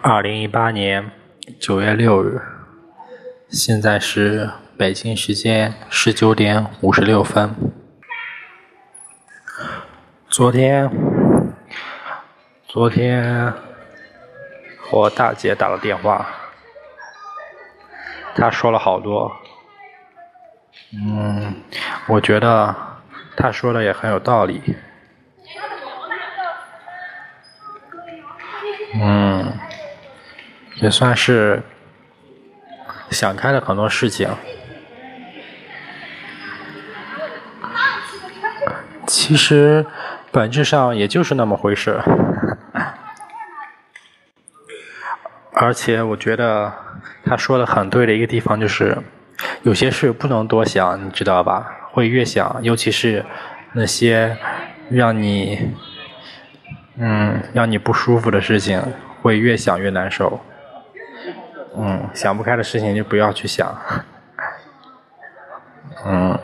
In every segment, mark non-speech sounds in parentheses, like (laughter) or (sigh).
二零一八年九月六日，现在是北京时间十九点五十六分。昨天，昨天我大姐打了电话，她说了好多。嗯，我觉得她说的也很有道理。嗯，也算是想开了很多事情。其实本质上也就是那么回事。而且我觉得他说的很对的一个地方就是，有些事不能多想，你知道吧？会越想，尤其是那些让你。嗯，让你不舒服的事情会越想越难受。嗯，想不开的事情就不要去想。嗯，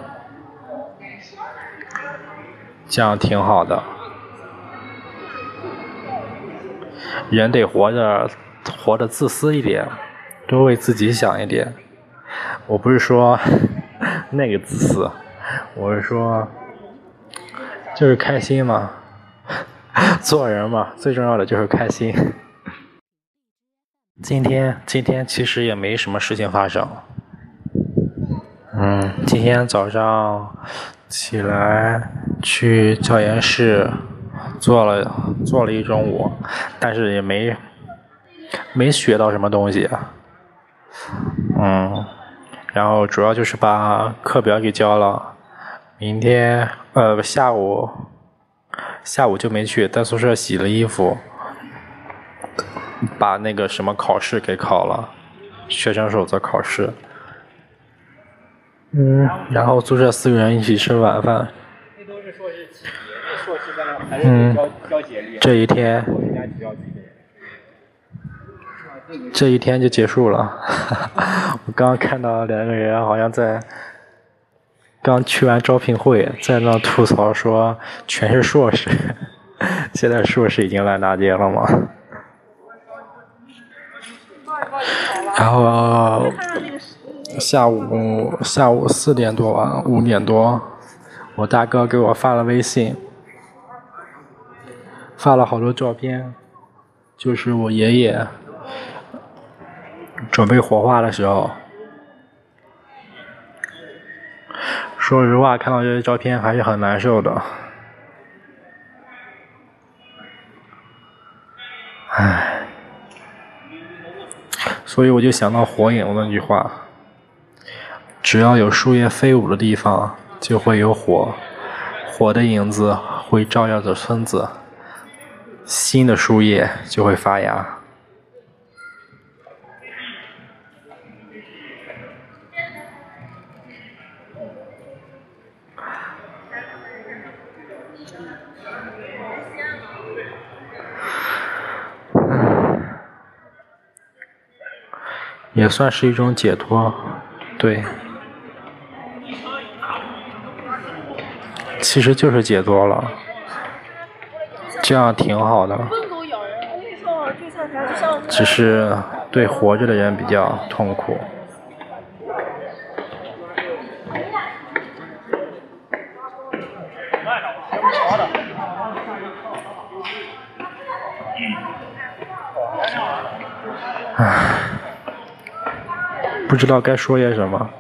这样挺好的。人得活着，活得自私一点，多为自己想一点。我不是说 (laughs) 那个自私，我是说，就是开心嘛。(laughs) 做人嘛，最重要的就是开心。今天今天其实也没什么事情发生。嗯，今天早上起来去教研室做了做了一中午，但是也没没学到什么东西。嗯，然后主要就是把课表给交了，明天呃下午。下午就没去，在宿舍洗了衣服，把那个什么考试给考了，学生守则考试。嗯，然后宿舍四个人一起吃晚饭。嗯，这一天，这一天就结束了。(laughs) 我刚看到两个人好像在。刚去完招聘会，在那吐槽说全是硕士，(laughs) 现在硕士已经烂大街了吗？然后下午下午四点多吧，五点多，我大哥给我发了微信，发了好多照片，就是我爷爷准备火化的时候。说实话，看到这些照片还是很难受的。唉，所以我就想到火影那句话：只要有树叶飞舞的地方，就会有火，火的影子会照耀着村子，新的树叶就会发芽。也算是一种解脱，对，其实就是解脱了，这样挺好的。只是对活着的人比较痛苦。唉。不知道该说些什么。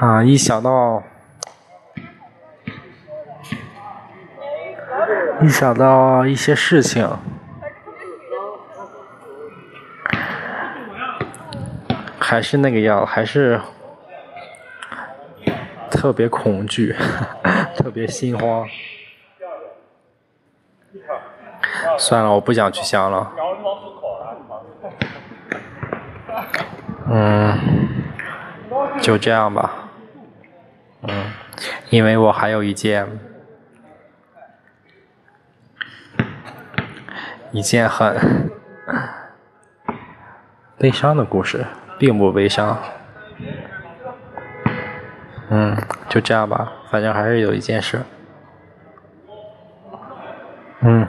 啊！一想到，一想到一些事情，还是那个样，还是。特别恐惧，(laughs) 特别心慌。算了，我不想去想了。嗯，就这样吧。嗯，因为我还有一件，一件很悲伤的故事，并不悲伤。就这样吧，反正还是有一件事。嗯，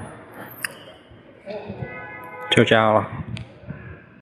就这样了。